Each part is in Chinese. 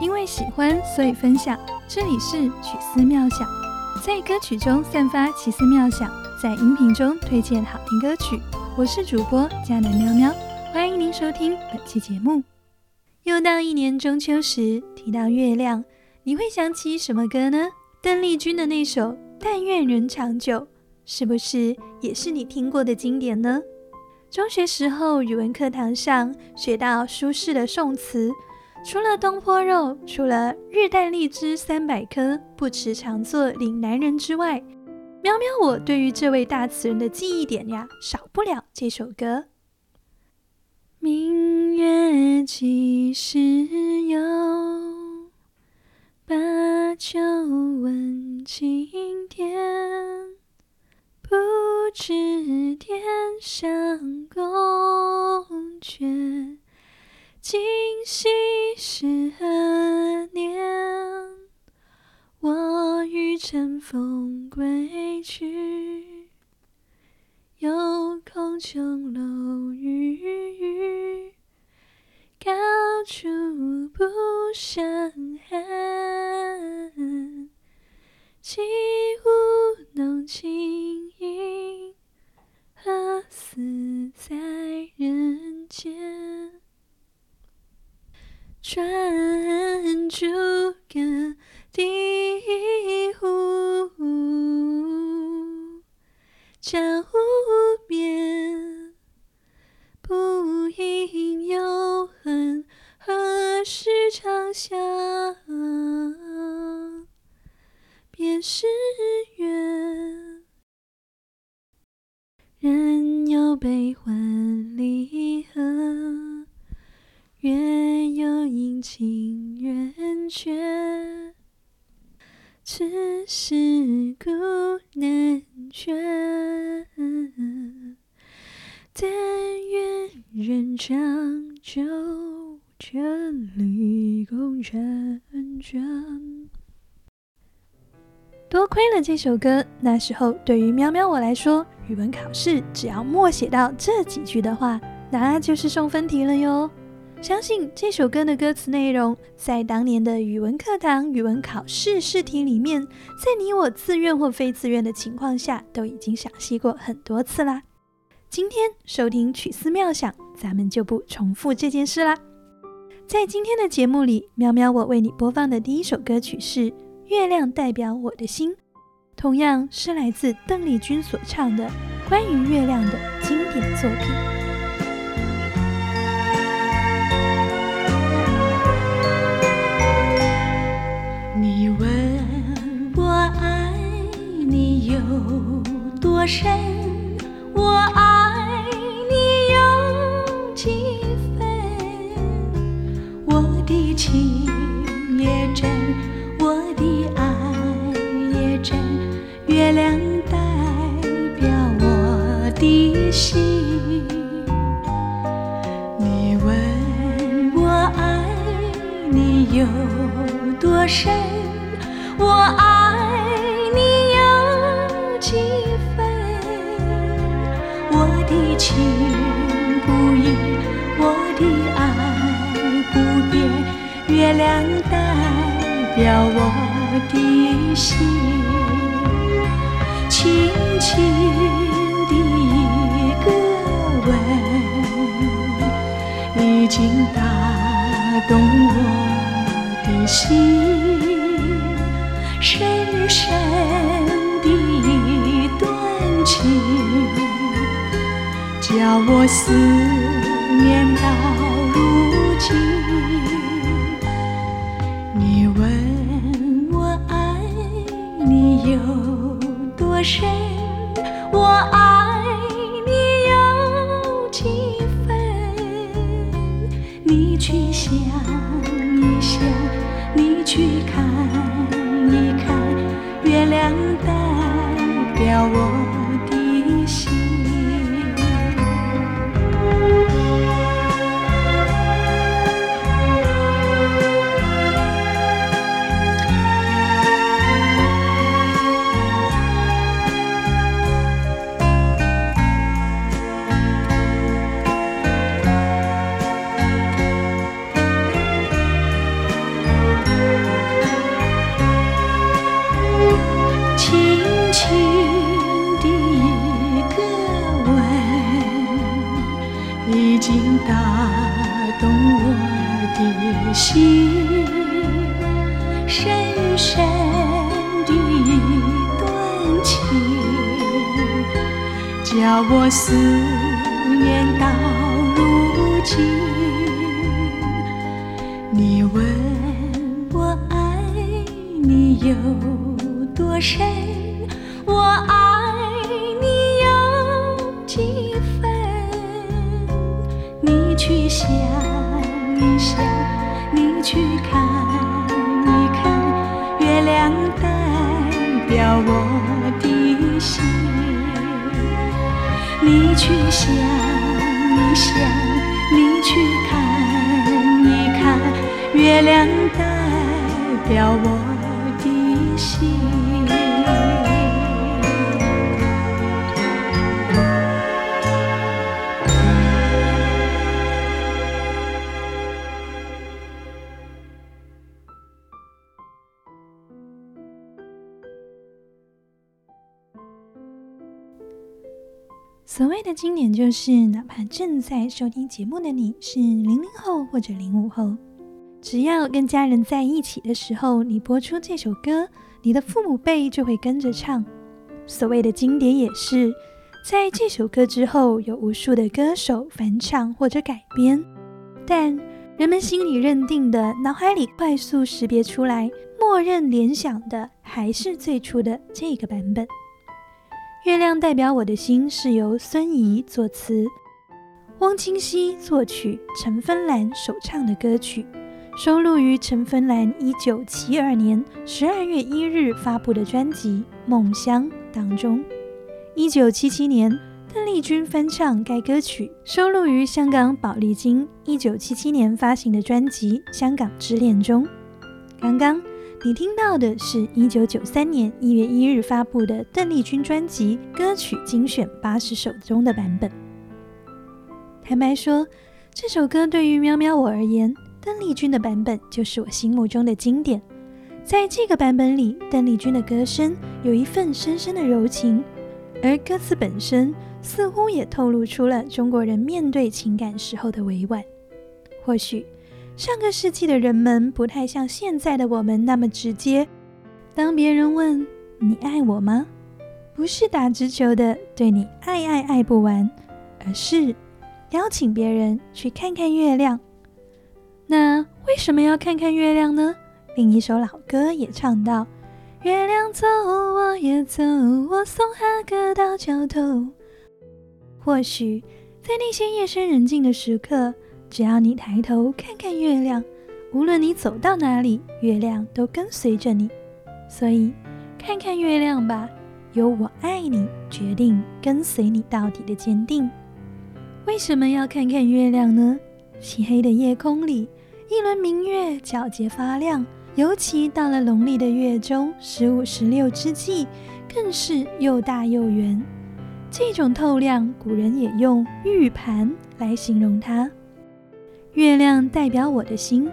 因为喜欢，所以分享。这里是曲思妙想，在歌曲中散发奇思妙想，在音频中推荐好听歌曲。我是主播佳南喵喵，欢迎您收听本期节目。又到一年中秋时，提到月亮，你会想起什么歌呢？邓丽君的那首《但愿人长久》，是不是也是你听过的经典呢？中学时候语文课堂上学到苏轼的宋词。除了东坡肉，除了日啖荔枝三百颗，不辞长作岭南人之外，喵喵，我对于这位大词人的记忆点呀，少不了这首歌。明月几时有？把酒问青天。不知天上宫阙。今夕是何年？我欲乘风归去，又恐琼专注有阴晴圆缺，此事古难全。但愿人长久，千里共婵娟。多亏了这首歌，那时候对于喵喵我来说，语文考试只要默写到这几句的话，那就是送分题了哟。相信这首歌的歌词内容，在当年的语文课堂语文考试试题里面，在你我自愿或非自愿的情况下，都已经赏析过很多次啦。今天收听曲思妙想，咱们就不重复这件事啦。在今天的节目里，喵喵我为你播放的第一首歌曲是《月亮代表我的心》，同样是来自邓丽君所唱的关于月亮的经典作品。多深，我爱你有几分？我的情也真，我的爱也真。月亮代表我的心。你问我爱你有多深，亮代表我的心，轻轻的一个吻，已经打动我的心，深深的段情。叫我思念到如今。有你去想一想，你去看一看，月亮代表我。所谓的经典，就是哪怕正在收听节目的你是零零后或者零五后，只要跟家人在一起的时候，你播出这首歌，你的父母辈就会跟着唱。所谓的经典，也是在这首歌之后，有无数的歌手翻唱或者改编，但人们心里认定的、脑海里快速识别出来、默认联想的，还是最初的这个版本。月亮代表我的心是由孙怡作词，汪清溪作曲，陈芬兰首唱的歌曲，收录于陈芬兰一九七二年十二月一日发布的专辑《梦乡》当中。一九七七年，邓丽君翻唱该歌曲，收录于香港宝丽金一九七七年发行的专辑《香港之恋》中。刚刚。你听到的是一九九三年一月一日发布的邓丽君专辑歌曲精选八十首中的版本。坦白说，这首歌对于喵喵我而言，邓丽君的版本就是我心目中的经典。在这个版本里，邓丽君的歌声有一份深深的柔情，而歌词本身似乎也透露出了中国人面对情感时候的委婉。或许。上个世纪的人们不太像现在的我们那么直接。当别人问你爱我吗，不是打直球的对你爱爱爱不完，而是邀请别人去看看月亮。那为什么要看看月亮呢？另一首老歌也唱到：月亮走，我也走，我送哈哥到桥头。或许在那些夜深人静的时刻。只要你抬头看看月亮，无论你走到哪里，月亮都跟随着你。所以，看看月亮吧，由我爱你，决定跟随你到底的坚定。为什么要看看月亮呢？漆黑的夜空里，一轮明月皎洁发亮，尤其到了农历的月中十五、十六之际，更是又大又圆。这种透亮，古人也用玉盘来形容它。月亮代表我的心，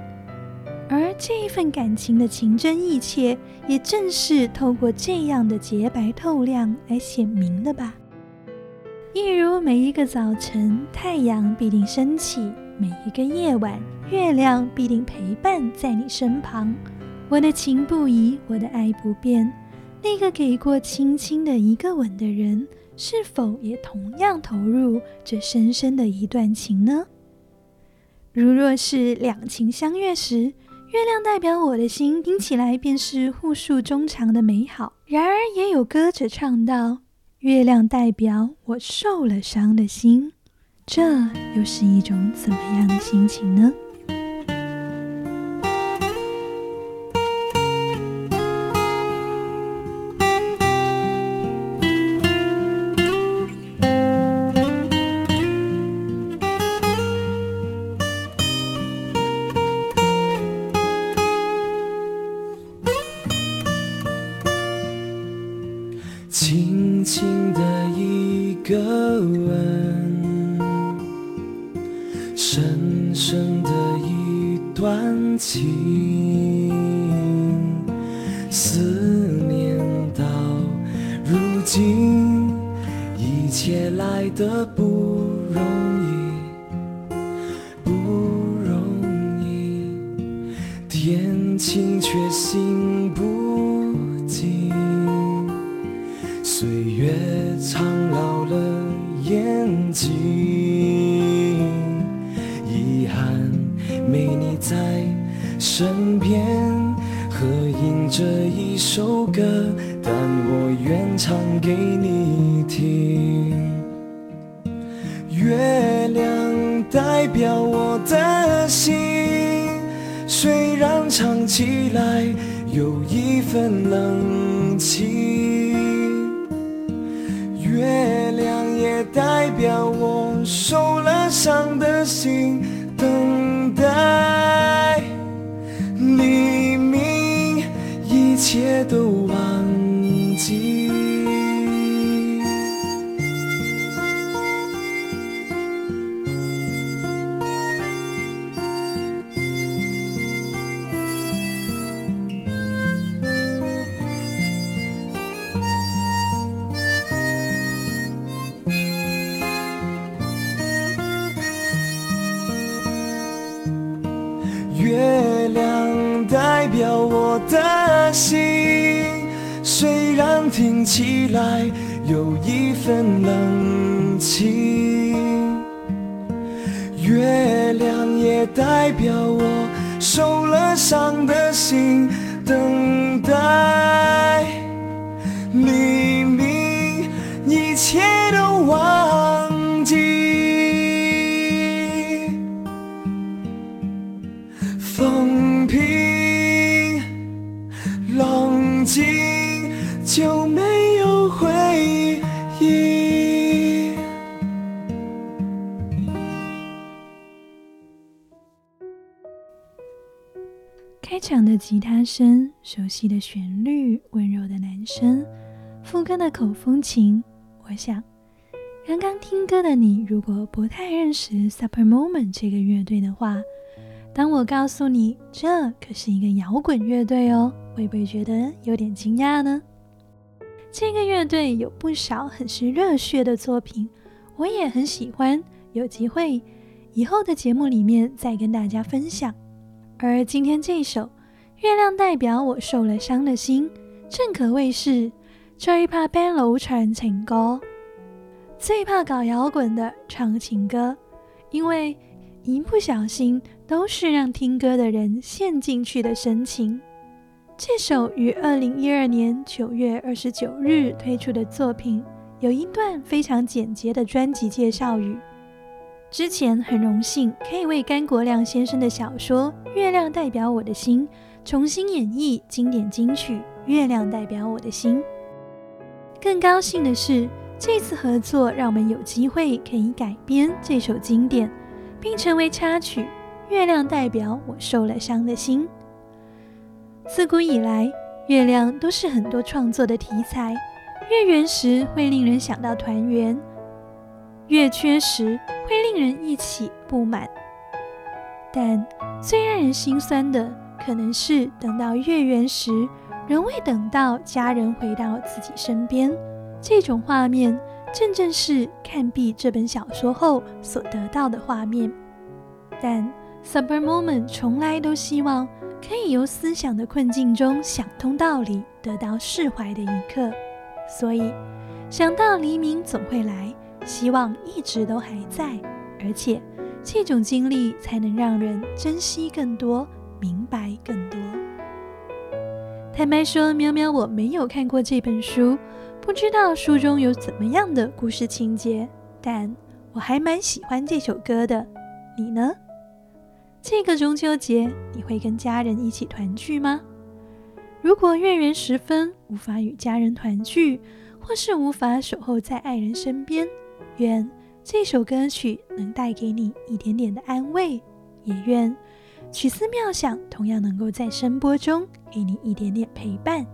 而这一份感情的情真意切，也正是透过这样的洁白透亮来显明的吧。一如每一个早晨，太阳必定升起；每一个夜晚，月亮必定陪伴在你身旁。我的情不移，我的爱不变。那个给过轻轻的一个吻的人，是否也同样投入这深深的一段情呢？如若是两情相悦时，月亮代表我的心，听起来便是互诉衷肠的美好。然而，也有歌者唱道：“月亮代表我受了伤的心，这又是一种怎么样的心情呢？”唱起来有一份冷清。月亮也代表我受了伤的心，等待黎明，一切都忘起来有一份冷清。月亮也代表我受了伤的心，等待黎明，一切都忘吉他声，熟悉的旋律，温柔的男声，副歌的口风琴。我想，刚刚听歌的你，如果不太认识 Super Moment 这个乐队的话，当我告诉你这可是一个摇滚乐队哦，会不会觉得有点惊讶呢？这个乐队有不少很是热血的作品，我也很喜欢。有机会以后的节目里面再跟大家分享。而今天这首《月亮代表我受了伤的心》，正可谓是最怕 band 流传情歌，最怕搞摇滚的唱情歌，因为一不小心都是让听歌的人陷进去的深情。这首于二零一二年九月二十九日推出的作品，有一段非常简洁的专辑介绍语。之前很荣幸可以为甘国亮先生的小说《月亮代表我的心》重新演绎经典金曲《月亮代表我的心》。更高兴的是，这次合作让我们有机会可以改编这首经典，并成为插曲《月亮代表我受了伤的心》。自古以来，月亮都是很多创作的题材。月圆时会令人想到团圆，月缺时会令人一起不满。但最让人心酸的，可能是等到月圆时，仍未等到家人回到自己身边。这种画面，正正是看毕这本小说后所得到的画面。但 Super Moment 从来都希望可以由思想的困境中想通道理，得到释怀的一刻。所以想到黎明总会来，希望一直都还在，而且这种经历才能让人珍惜更多，明白更多。坦白说，喵喵我没有看过这本书，不知道书中有怎么样的故事情节，但我还蛮喜欢这首歌的。你呢？这个中秋节你会跟家人一起团聚吗？如果月圆时分无法与家人团聚，或是无法守候在爱人身边，愿这首歌曲能带给你一点点的安慰，也愿曲思妙想同样能够在声波中给你一点点陪伴。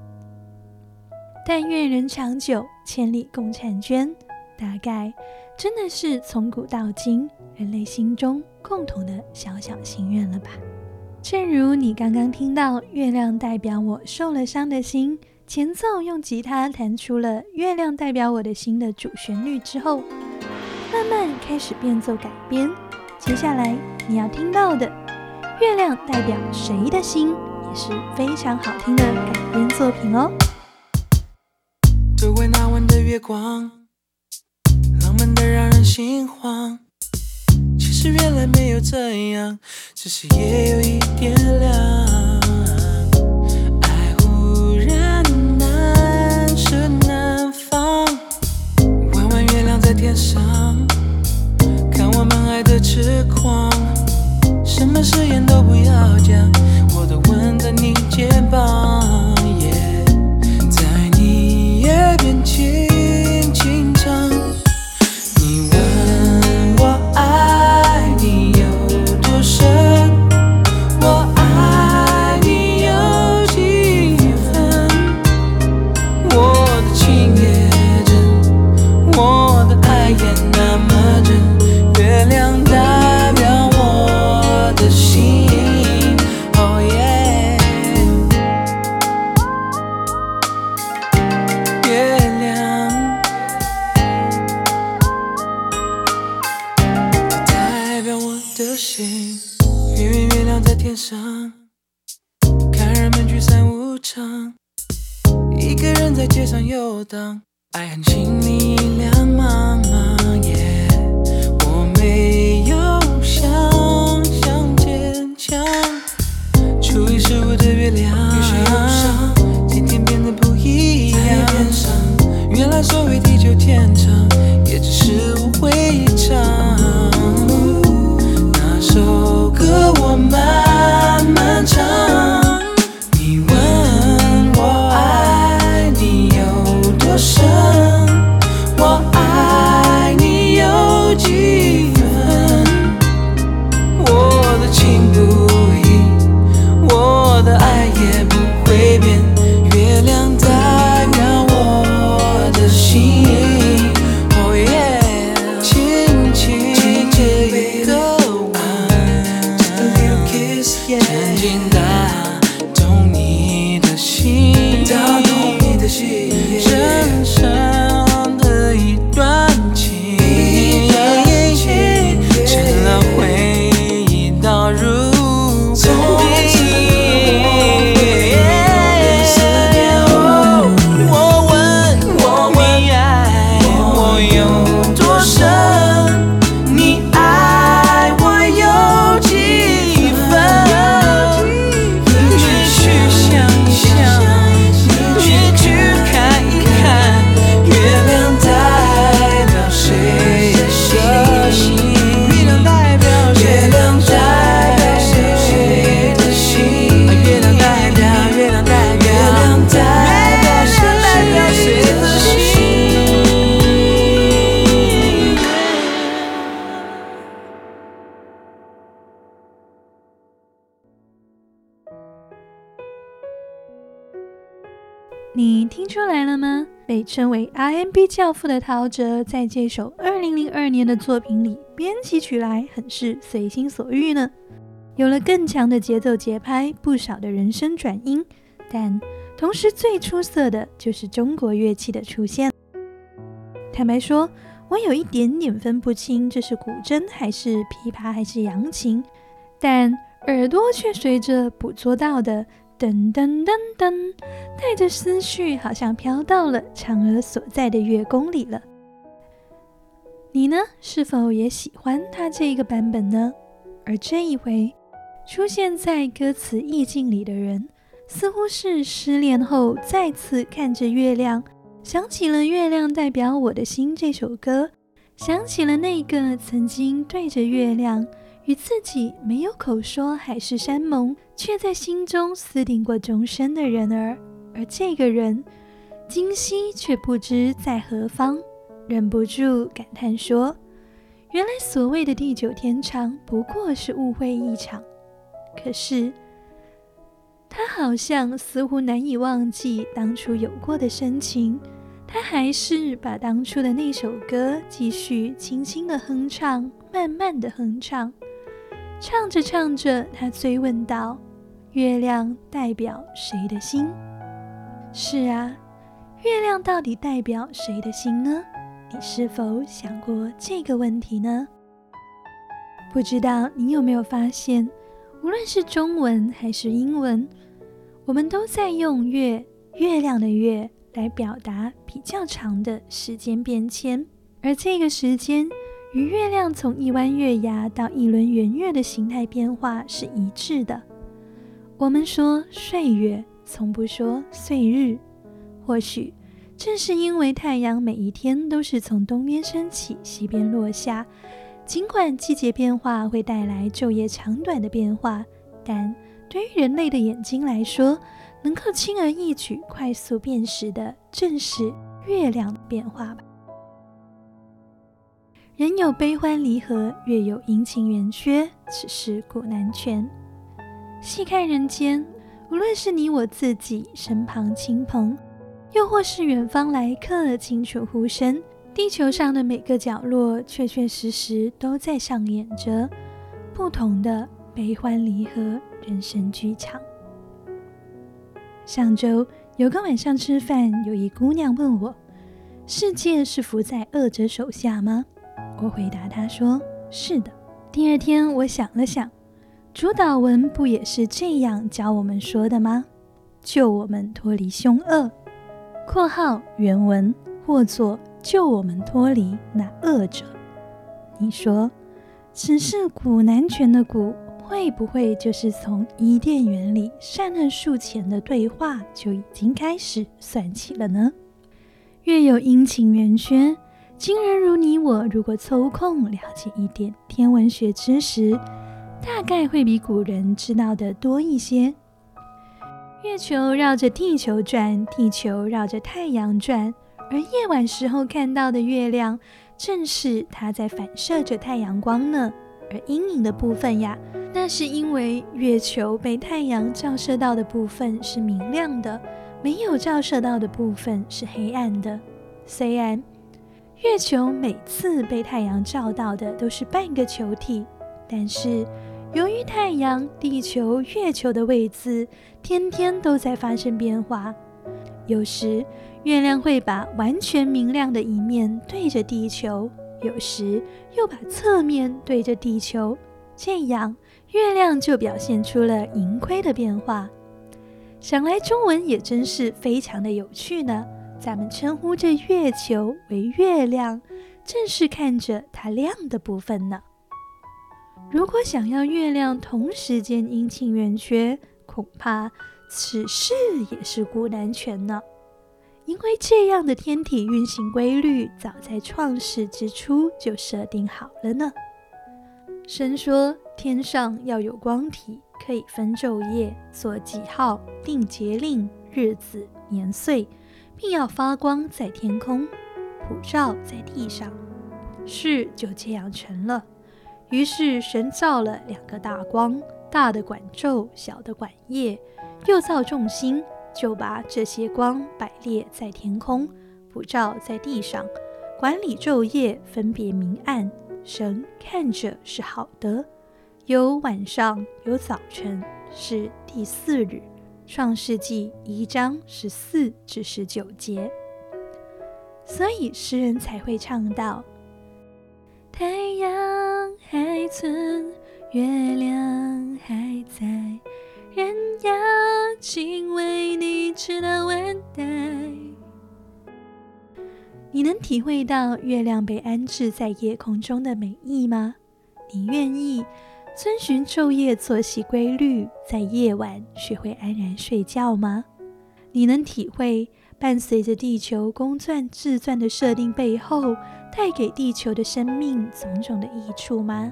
但愿人长久，千里共婵娟。大概真的是从古到今人类心中共同的小小心愿了吧。正如你刚刚听到《月亮代表我受了伤的心》前奏用吉他弹出了《月亮代表我的心》的主旋律之后，慢慢开始变奏改编。接下来你要听到的《月亮代表谁的心，也是非常好听的改编作品哦。周围那晚的月光，浪漫的让人心慌。其实原来没有这样，只是夜有一点凉。一个人在街上游荡，爱恨情力两茫茫耶。我没有想象坚强。初一十五的月亮，有些忧伤，今天变得不一样。原来所谓地久天长，你听出来了吗？被称为 R&B 教父的陶喆，在这首2002年的作品里，编辑曲来很是随心所欲呢。有了更强的节奏节拍，不少的人声转音，但同时最出色的就是中国乐器的出现。坦白说，我有一点点分不清这是古筝还是琵琶还是扬琴，但耳朵却随着捕捉到的噔噔噔噔，带着思绪，好像飘到了嫦娥所在的月宫里了。你呢？是否也喜欢他这个版本呢？而这一回出现在歌词意境里的人，似乎是失恋后再次看着月亮，想起了《月亮代表我的心》这首歌，想起了那个曾经对着月亮。与自己没有口说海誓山盟，却在心中私定过终身的人儿，而这个人，今夕却不知在何方，忍不住感叹说：“原来所谓的地久天长，不过是误会一场。”可是，他好像似乎难以忘记当初有过的深情，他还是把当初的那首歌继续轻轻的哼唱，慢慢的哼唱。唱着唱着，他追问道：“月亮代表谁的心？”是啊，月亮到底代表谁的心呢？你是否想过这个问题呢？不知道你有没有发现，无论是中文还是英文，我们都在用“月”月亮的“月”来表达比较长的时间变迁，而这个时间与月亮从一弯月牙到一轮圆月的形态变化是一致的。我们说岁月，从不说岁日。或许正是因为太阳每一天都是从东边升起，西边落下。尽管季节变化会带来昼夜长短的变化，但对于人类的眼睛来说，能够轻而易举、快速辨识的，正是月亮的变化吧。人有悲欢离合，月有阴晴圆缺，此事古难全。细看人间，无论是你我自己身旁亲朋，又或是远方来客，清楚呼声。地球上的每个角落，确确实实都在上演着不同的悲欢离合人生剧场。上周有个晚上吃饭，有一姑娘问我：“世界是伏在恶者手下吗？”我回答他说：“是的。”第二天我想了想，主导文不也是这样教我们说的吗？救我们脱离凶恶（括号原文或作）。救我们脱离那恶者。你说，此事古难全的古，会不会就是从伊甸园里善恶树前的对话就已经开始算起了呢？月有阴晴圆缺，今人如你我，如果抽空了解一点天文学知识，大概会比古人知道的多一些。月球绕着地球转，地球绕着太阳转。而夜晚时候看到的月亮，正是它在反射着太阳光呢。而阴影的部分呀，那是因为月球被太阳照射到的部分是明亮的，没有照射到的部分是黑暗的。虽然月球每次被太阳照到的都是半个球体，但是由于太阳、地球、月球的位置天天都在发生变化，有时。月亮会把完全明亮的一面对着地球，有时又把侧面对着地球，这样月亮就表现出了盈亏的变化。想来中文也真是非常的有趣呢。咱们称呼这月球为月亮，正是看着它亮的部分呢。如果想要月亮同时间阴晴圆缺，恐怕此事也是古难全呢。因为这样的天体运行规律，早在创世之初就设定好了呢。神说天上要有光体，可以分昼夜、做记号、定节令、日子、年岁，并要发光在天空，普照在地上。事就这样成了。于是神造了两个大光，大的管昼，小的管夜，又造众星。就把这些光摆列在天空，普照在地上，管理昼夜，分别明暗。神看着是好的。有晚上，有早晨，是第四日。创世纪一章十四至十九节。所以诗人才会唱到：太阳还存，月亮还在。人要敬畏你，直到万代。你能体会到月亮被安置在夜空中的美意吗？你愿意遵循昼夜作息规律，在夜晚学会安然睡觉吗？你能体会伴随着地球公转自转的设定背后，带给地球的生命种种的益处吗？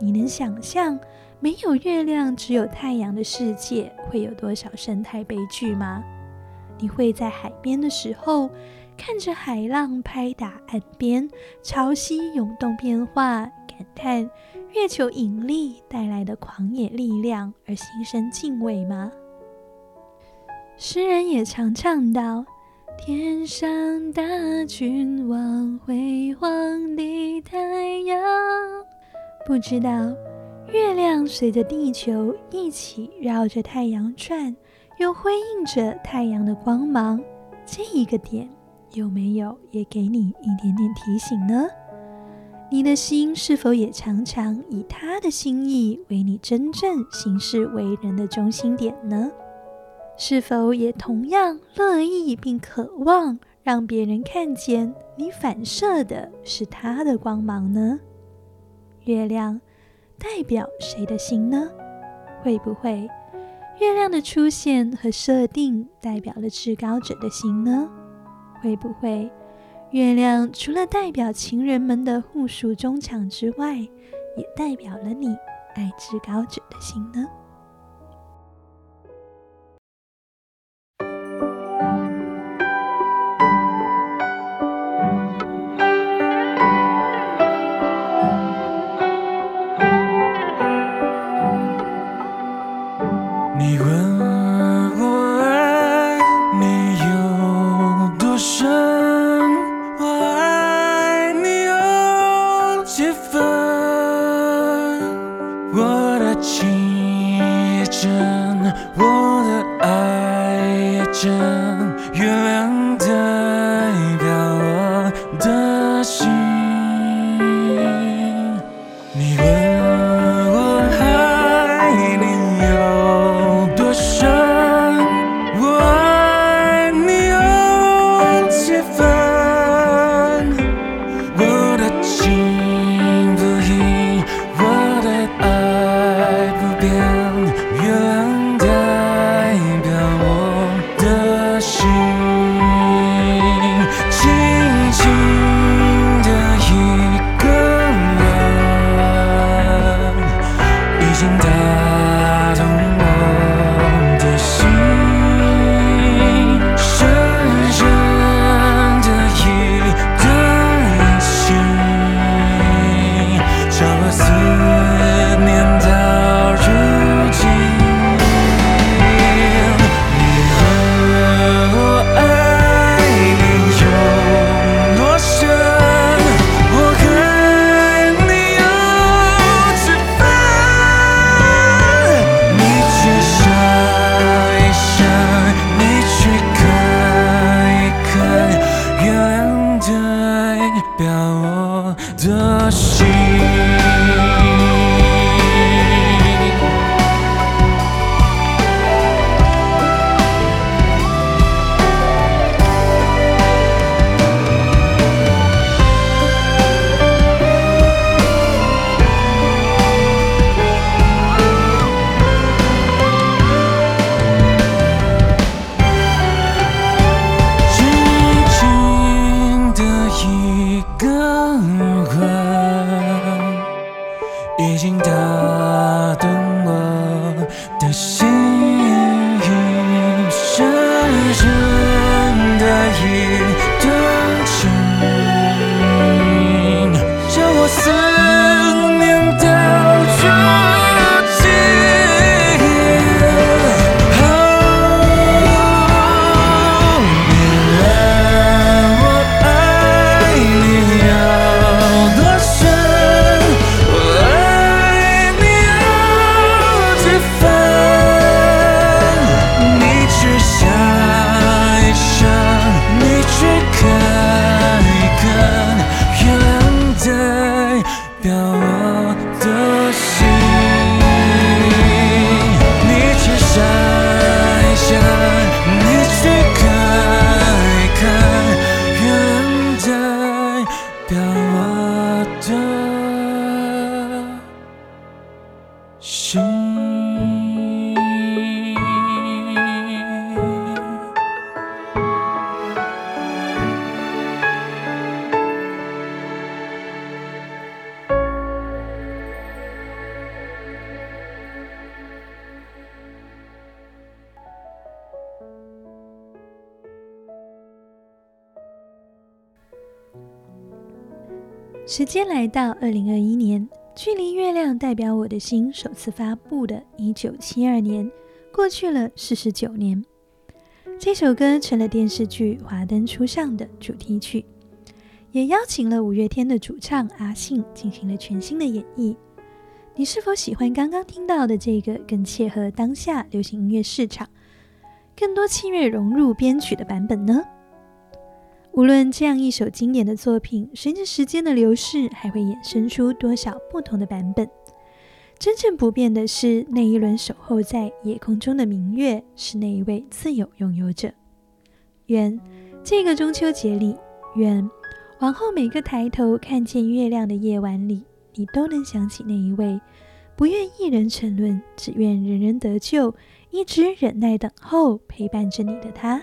你能想象？没有月亮，只有太阳的世界会有多少生态悲剧吗？你会在海边的时候，看着海浪拍打岸边，潮汐涌动变化，感叹月球引力带来的狂野力量而心生敬畏吗？诗人也常唱到：“天上大君王，辉煌的太阳。”不知道。月亮随着地球一起绕着太阳转，又辉映着太阳的光芒。这一个点有没有也给你一点点提醒呢？你的心是否也常常以他的心意为你真正行事为人的中心点呢？是否也同样乐意并渴望让别人看见你反射的是他的光芒呢？月亮代表谁的心呢？会不会月亮的出现和设定代表了至高者的心呢？会不会？月亮除了代表情人们的互诉衷肠之外，也代表了你爱至高者的心呢？月亮心时间来到二零二一年，距离《月亮代表我的心》首次发布的一九七二年，过去了四十九年。这首歌成了电视剧《华灯初上》的主题曲，也邀请了五月天的主唱阿信进行了全新的演绎。你是否喜欢刚刚听到的这个更切合当下流行音乐市场、更多器乐融入编曲的版本呢？无论这样一首经典的作品，随着时间的流逝，还会衍生出多少不同的版本？真正不变的是，那一轮守候在夜空中的明月，是那一位自有拥有者。愿这个中秋节里，愿往后每个抬头看见月亮的夜晚里，你都能想起那一位不愿一人沉沦，只愿人人得救，一直忍耐等候，陪伴着你的他。